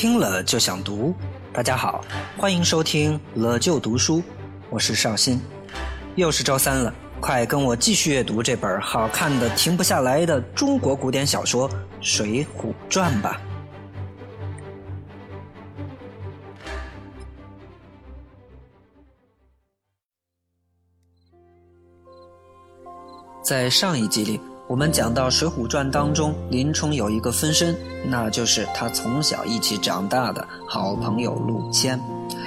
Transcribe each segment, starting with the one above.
听了就想读。大家好，欢迎收听了就读书，我是邵鑫。又是周三了，快跟我继续阅读这本好看的停不下来的中国古典小说《水浒传》吧。在上一集里。我们讲到《水浒传》当中，林冲有一个分身，那就是他从小一起长大的好朋友陆谦。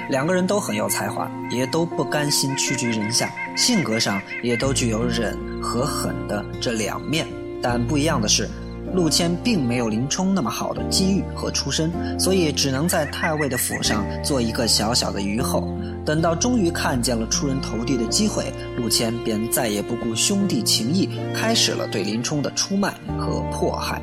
两个人都很有才华，也都不甘心屈居人下，性格上也都具有忍和狠的这两面。但不一样的是，陆谦并没有林冲那么好的机遇和出身，所以只能在太尉的府上做一个小小的虞候。等到终于看见了出人头地的机会，陆谦便再也不顾兄弟情谊，开始了对林冲的出卖和迫害。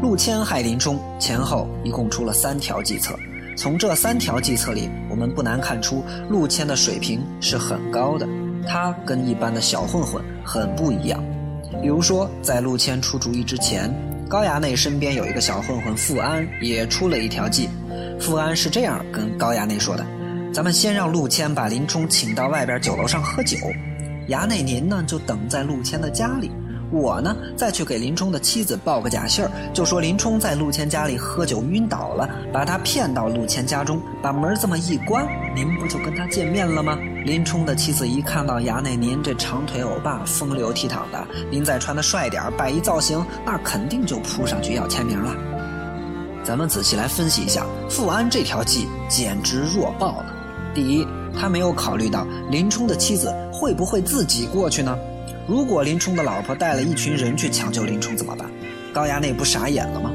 陆谦害林冲前后一共出了三条计策，从这三条计策里，我们不难看出陆谦的水平是很高的，他跟一般的小混混很不一样。比如说，在陆谦出主意之前，高衙内身边有一个小混混富安，也出了一条计。富安是这样跟高衙内说的。咱们先让陆谦把林冲请到外边酒楼上喝酒，衙内您呢就等在陆谦的家里，我呢再去给林冲的妻子报个假信儿，就说林冲在陆谦家里喝酒晕倒了，把他骗到陆谦家中，把门这么一关，您不就跟他见面了吗？林冲的妻子一看到衙内您这长腿欧巴风流倜傥的，您再穿的帅点摆一造型，那肯定就扑上去要签名了。咱们仔细来分析一下，富安这条计简直弱爆了。第一，他没有考虑到林冲的妻子会不会自己过去呢？如果林冲的老婆带了一群人去抢救林冲怎么办？高衙内不傻眼了吗？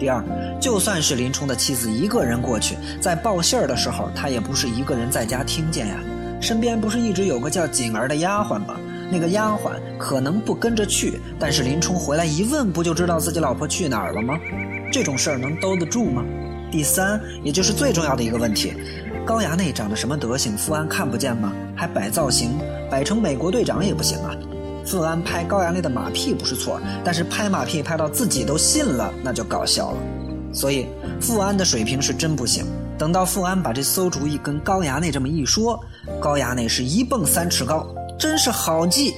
第二，就算是林冲的妻子一个人过去，在报信儿的时候，他也不是一个人在家听见呀，身边不是一直有个叫锦儿的丫鬟吗？那个丫鬟可能不跟着去，但是林冲回来一问，不就知道自己老婆去哪儿了吗？这种事儿能兜得住吗？第三，也就是最重要的一个问题。高衙内长得什么德行？富安看不见吗？还摆造型，摆成美国队长也不行啊！富安拍高衙内的马屁不是错，但是拍马屁拍到自己都信了，那就搞笑了。所以富安的水平是真不行。等到富安把这馊主意跟高衙内这么一说，高衙内是一蹦三尺高，真是好计。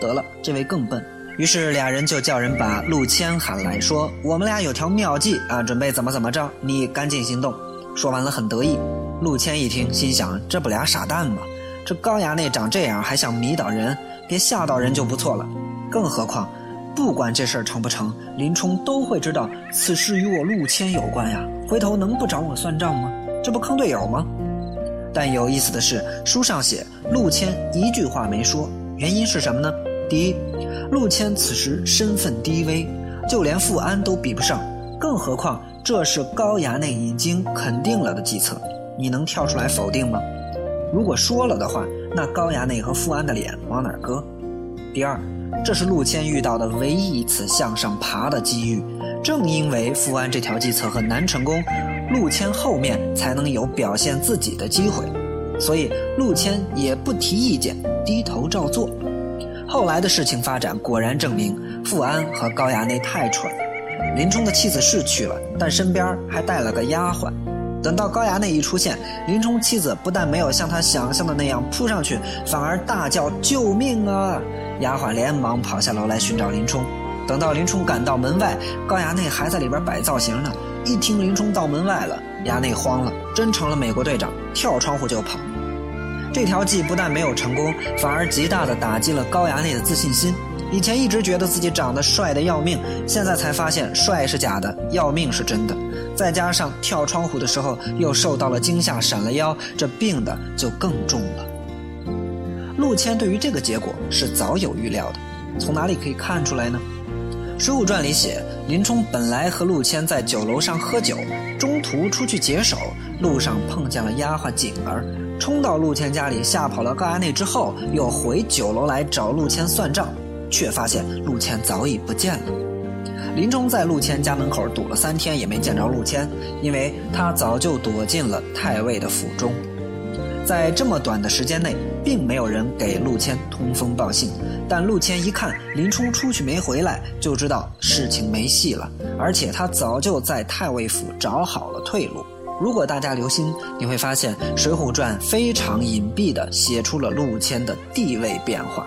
得了，这位更笨。于是俩人就叫人把陆谦喊来说：“我们俩有条妙计啊，准备怎么怎么着，你赶紧行动。”说完了，很得意。陆谦一听，心想：这不俩傻蛋吗？这高衙内长这样，还想迷倒人，别吓到人就不错了。更何况，不管这事儿成不成，林冲都会知道此事与我陆谦有关呀。回头能不找我算账吗？这不坑队友吗？但有意思的是，书上写陆谦一句话没说，原因是什么呢？第一，陆谦此时身份低微，就连富安都比不上，更何况这是高衙内已经肯定了的计策。你能跳出来否定吗？如果说了的话，那高衙内和富安的脸往哪搁？第二，这是陆谦遇到的唯一一次向上爬的机遇。正因为富安这条计策很难成功，陆谦后面才能有表现自己的机会。所以陆谦也不提意见，低头照做。后来的事情发展果然证明，富安和高衙内太蠢。林冲的妻子是去了，但身边还带了个丫鬟。等到高衙内一出现，林冲妻子不但没有像他想象的那样扑上去，反而大叫救命啊！丫鬟连忙跑下楼来寻找林冲。等到林冲赶到门外，高衙内还在里边摆造型呢。一听林冲到门外了，衙内慌了，真成了美国队长，跳窗户就跑。这条计不但没有成功，反而极大的打击了高衙内的自信心。以前一直觉得自己长得帅的要命，现在才发现帅是假的，要命是真的。再加上跳窗户的时候又受到了惊吓，闪了腰，这病的就更重了。陆谦对于这个结果是早有预料的，从哪里可以看出来呢？《水浒传》里写，林冲本来和陆谦在酒楼上喝酒，中途出去解手，路上碰见了丫鬟锦儿，冲到陆谦家里吓跑了高衙内之后，又回酒楼来找陆谦算账。却发现陆谦早已不见了。林冲在陆谦家门口堵了三天，也没见着陆谦，因为他早就躲进了太尉的府中。在这么短的时间内，并没有人给陆谦通风报信。但陆谦一看林冲出去没回来，就知道事情没戏了。而且他早就在太尉府找好了退路。如果大家留心，你会发现《水浒传》非常隐蔽地写出了陆谦的地位变化。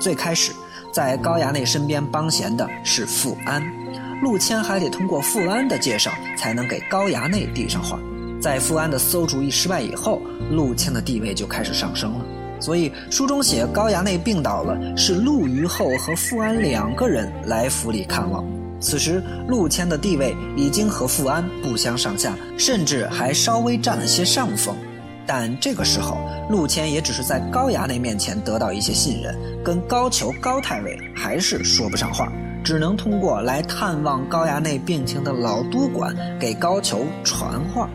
最开始，在高衙内身边帮闲的是富安，陆谦还得通过富安的介绍，才能给高衙内递上话。在富安的馊主意失败以后，陆谦的地位就开始上升了。所以书中写高衙内病倒了，是陆虞候和富安两个人来府里看望。此时陆谦的地位已经和富安不相上下，甚至还稍微占了些上风。但这个时候，陆谦也只是在高衙内面前得到一些信任，跟高俅高太尉还是说不上话，只能通过来探望高衙内病情的老督管给高俅传话。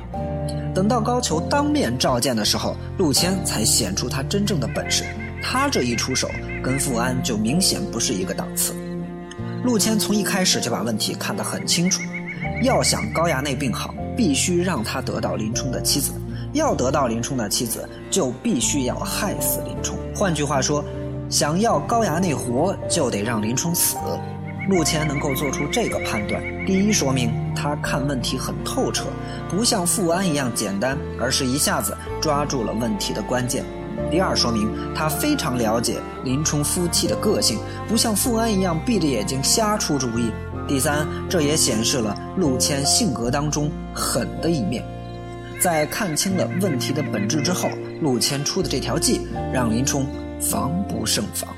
等到高俅当面召见的时候，陆谦才显出他真正的本事。他这一出手，跟富安就明显不是一个档次。陆谦从一开始就把问题看得很清楚，要想高衙内病好，必须让他得到林冲的妻子；要得到林冲的妻子，就必须要害死林冲。换句话说，想要高衙内活，就得让林冲死。陆谦能够做出这个判断，第一说明他看问题很透彻，不像富安一样简单，而是一下子抓住了问题的关键。第二说明他非常了解林冲夫妻的个性，不像富安一样闭着眼睛瞎出主意。第三，这也显示了陆谦性格当中狠的一面。在看清了问题的本质之后，陆谦出的这条计让林冲防不胜防。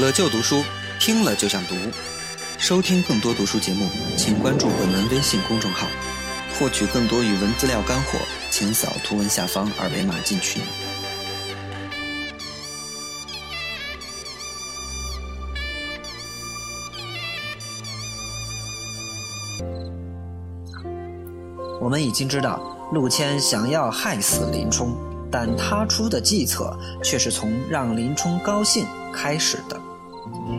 了就读书，听了就想读。收听更多读书节目，请关注本文微信公众号。获取更多语文资料干货，请扫图文下方二维码进群。我们已经知道，陆谦想要害死林冲，但他出的计策却是从让林冲高兴开始的。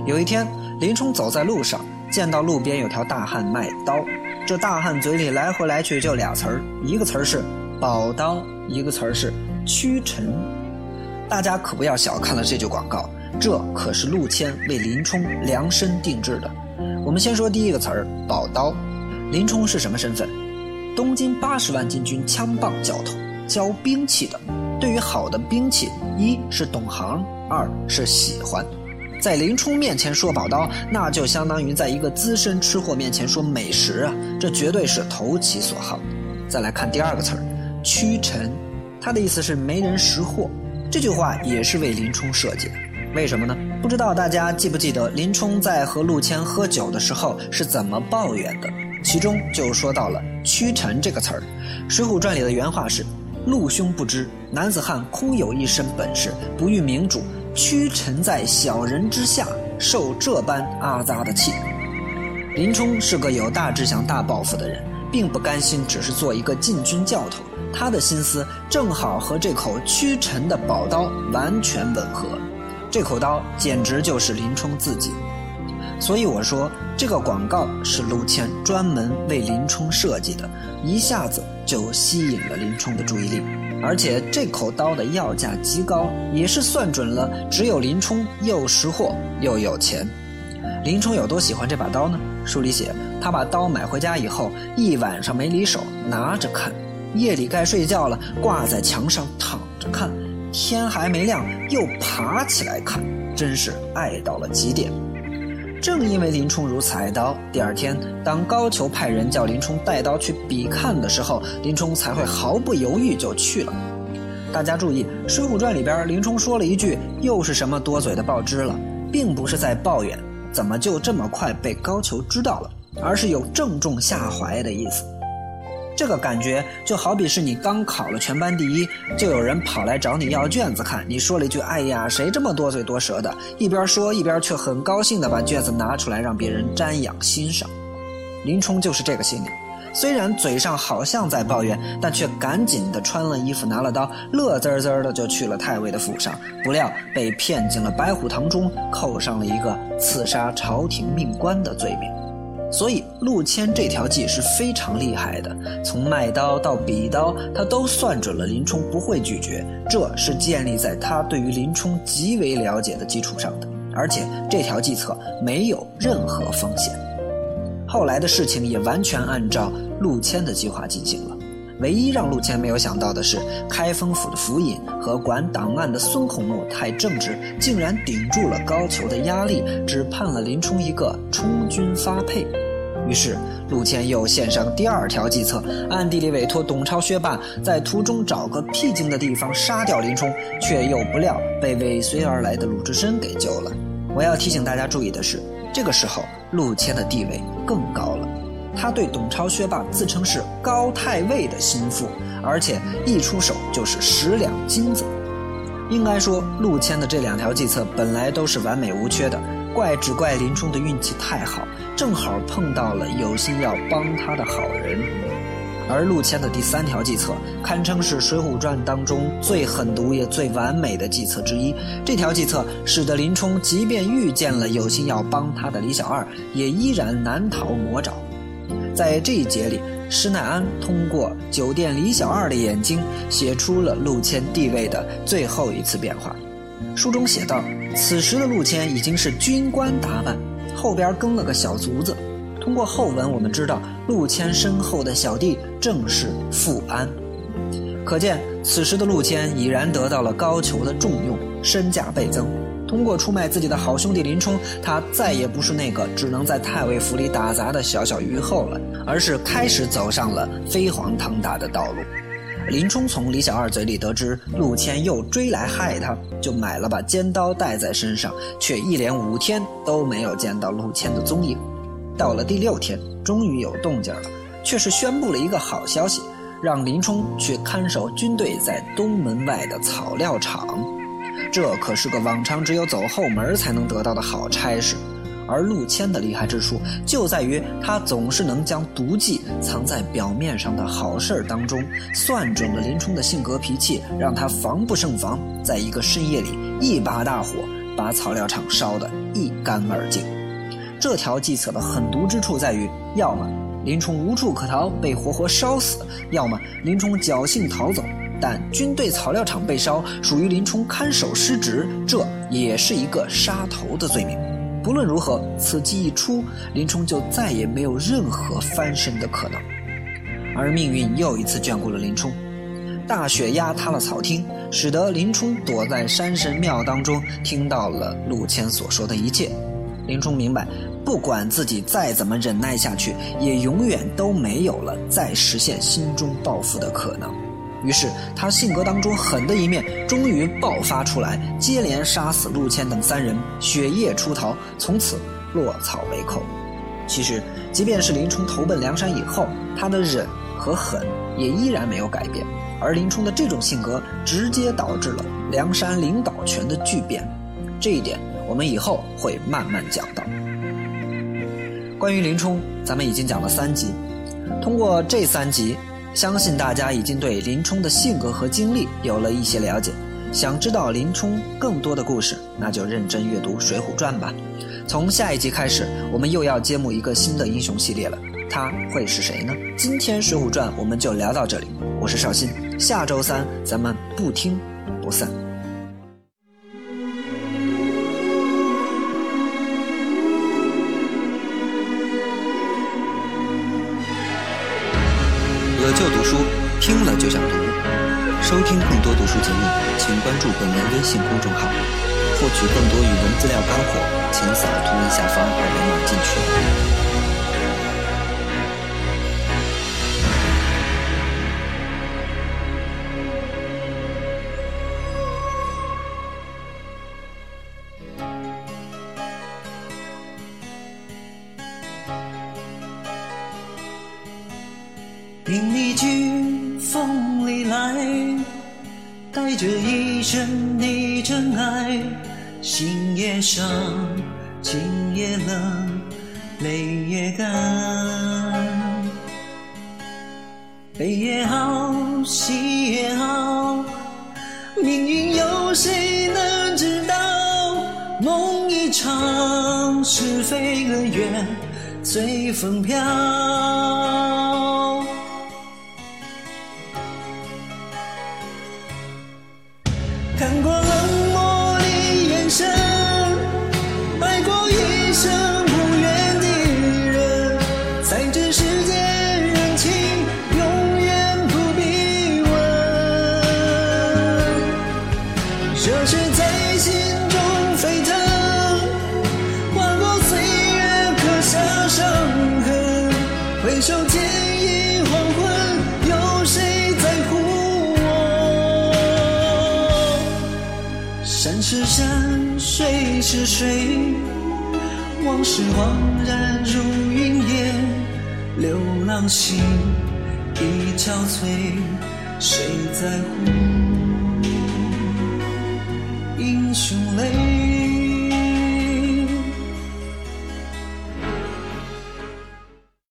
有一天，林冲走在路上，见到路边有条大汉卖刀。这大汉嘴里来回来去就俩词儿，一个词儿是“宝刀”，一个词儿是“屈臣”。大家可不要小看了这句广告，这可是陆谦为林冲量身定制的。我们先说第一个词儿“宝刀”。林冲是什么身份？东京八十万禁军枪棒教头，教兵器的。对于好的兵器，一是懂行，二是喜欢。在林冲面前说宝刀，那就相当于在一个资深吃货面前说美食啊！这绝对是投其所好。再来看第二个词儿，屈臣，他的意思是没人识货。这句话也是为林冲设计的。为什么呢？不知道大家记不记得林冲在和陆谦喝酒的时候是怎么抱怨的？其中就说到了屈臣这个词儿，《水浒传》里的原话是：“陆兄不知，男子汉空有一身本事，不遇明主。”屈臣在小人之下，受这般阿扎的气。林冲是个有大志向、大抱负的人，并不甘心只是做一个禁军教头。他的心思正好和这口屈臣的宝刀完全吻合。这口刀简直就是林冲自己。所以我说，这个广告是陆谦专门为林冲设计的，一下子就吸引了林冲的注意力。而且这口刀的要价极高，也是算准了，只有林冲又识货又有钱。林冲有多喜欢这把刀呢？书里写，他把刀买回家以后，一晚上没离手，拿着看；夜里该睡觉了，挂在墙上躺着看；天还没亮，又爬起来看，真是爱到了极点。正因为林冲如此挨刀，第二天当高俅派人叫林冲带刀去比看的时候，林冲才会毫不犹豫就去了。大家注意，《水浒传》里边林冲说了一句“又是什么多嘴的报知了”，并不是在抱怨怎么就这么快被高俅知道了，而是有正中下怀的意思。这个感觉就好比是你刚考了全班第一，就有人跑来找你要卷子看，你说了一句“哎呀，谁这么多嘴多舌的”，一边说一边却很高兴地把卷子拿出来让别人瞻仰欣赏。林冲就是这个心理，虽然嘴上好像在抱怨，但却赶紧地穿了衣服拿了刀，乐滋滋的就去了太尉的府上，不料被骗进了白虎堂中，扣上了一个刺杀朝廷命官的罪名。所以陆谦这条计是非常厉害的，从卖刀到比刀，他都算准了林冲不会拒绝，这是建立在他对于林冲极为了解的基础上的。而且这条计策没有任何风险。后来的事情也完全按照陆谦的计划进行了。唯一让陆谦没有想到的是，开封府的府尹和管档案的孙孔目太正直，竟然顶住了高俅的压力，只判了林冲一个充军发配。于是，陆谦又献上第二条计策，暗地里委托董超、薛霸在途中找个僻静的地方杀掉林冲，却又不料被尾随而来的鲁智深给救了。我要提醒大家注意的是，这个时候陆谦的地位更高了。他对董超、薛霸自称是高太尉的心腹，而且一出手就是十两金子。应该说，陆谦的这两条计策本来都是完美无缺的，怪只怪林冲的运气太好，正好碰到了有心要帮他的好人。而陆谦的第三条计策，堪称是《水浒传》当中最狠毒也最完美的计策之一。这条计策使得林冲即便遇见了有心要帮他的李小二，也依然难逃魔爪。在这一节里，施耐庵通过酒店李小二的眼睛，写出了陆谦地位的最后一次变化。书中写道：此时的陆谦已经是军官打扮，后边跟了个小卒子。通过后文，我们知道陆谦身后的小弟正是富安。可见，此时的陆谦已然得到了高俅的重用，身价倍增。通过出卖自己的好兄弟林冲，他再也不是那个只能在太尉府里打杂的小小虞后了，而是开始走上了飞黄腾达的道路。林冲从李小二嘴里得知陆谦又追来害他，就买了把尖刀带在身上，却一连五天都没有见到陆谦的踪影。到了第六天，终于有动静了，却是宣布了一个好消息，让林冲去看守军队在东门外的草料场。这可是个往常只有走后门才能得到的好差事，而陆谦的厉害之处就在于他总是能将毒计藏在表面上的好事当中，算准了林冲的性格脾气，让他防不胜防，在一个深夜里一把大火把草料场烧得一干二净。这条计策的狠毒之处在于，要么林冲无处可逃被活活烧死，要么林冲侥幸逃走。但军队草料场被烧，属于林冲看守失职，这也是一个杀头的罪名。不论如何，此计一出，林冲就再也没有任何翻身的可能。而命运又一次眷顾了林冲，大雪压塌了草厅，使得林冲躲在山神庙当中，听到了陆谦所说的一切。林冲明白，不管自己再怎么忍耐下去，也永远都没有了再实现心中抱负的可能。于是，他性格当中狠的一面终于爆发出来，接连杀死陆谦等三人，雪夜出逃，从此落草为寇。其实，即便是林冲投奔梁山以后，他的忍和狠也依然没有改变。而林冲的这种性格，直接导致了梁山领导权的巨变。这一点，我们以后会慢慢讲到。关于林冲，咱们已经讲了三集，通过这三集。相信大家已经对林冲的性格和经历有了一些了解。想知道林冲更多的故事，那就认真阅读《水浒传》吧。从下一集开始，我们又要揭幕一个新的英雄系列了，他会是谁呢？今天《水浒传》我们就聊到这里，我是绍兴，下周三咱们不听不散。就读书，听了就想读。收听更多读书节目，请关注本文微信公众号。获取更多语文资料干货，请扫图文下方二维码进群。迎你军风里来，带着一身的真爱。心也伤，情也冷，泪也干。悲也好，喜也好，命运有谁能知道？梦一场。是非恩怨，随风飘。回首天已黄昏，有谁在乎我？山是山，水是水，往事恍然如云烟。流浪心已憔悴，谁在乎？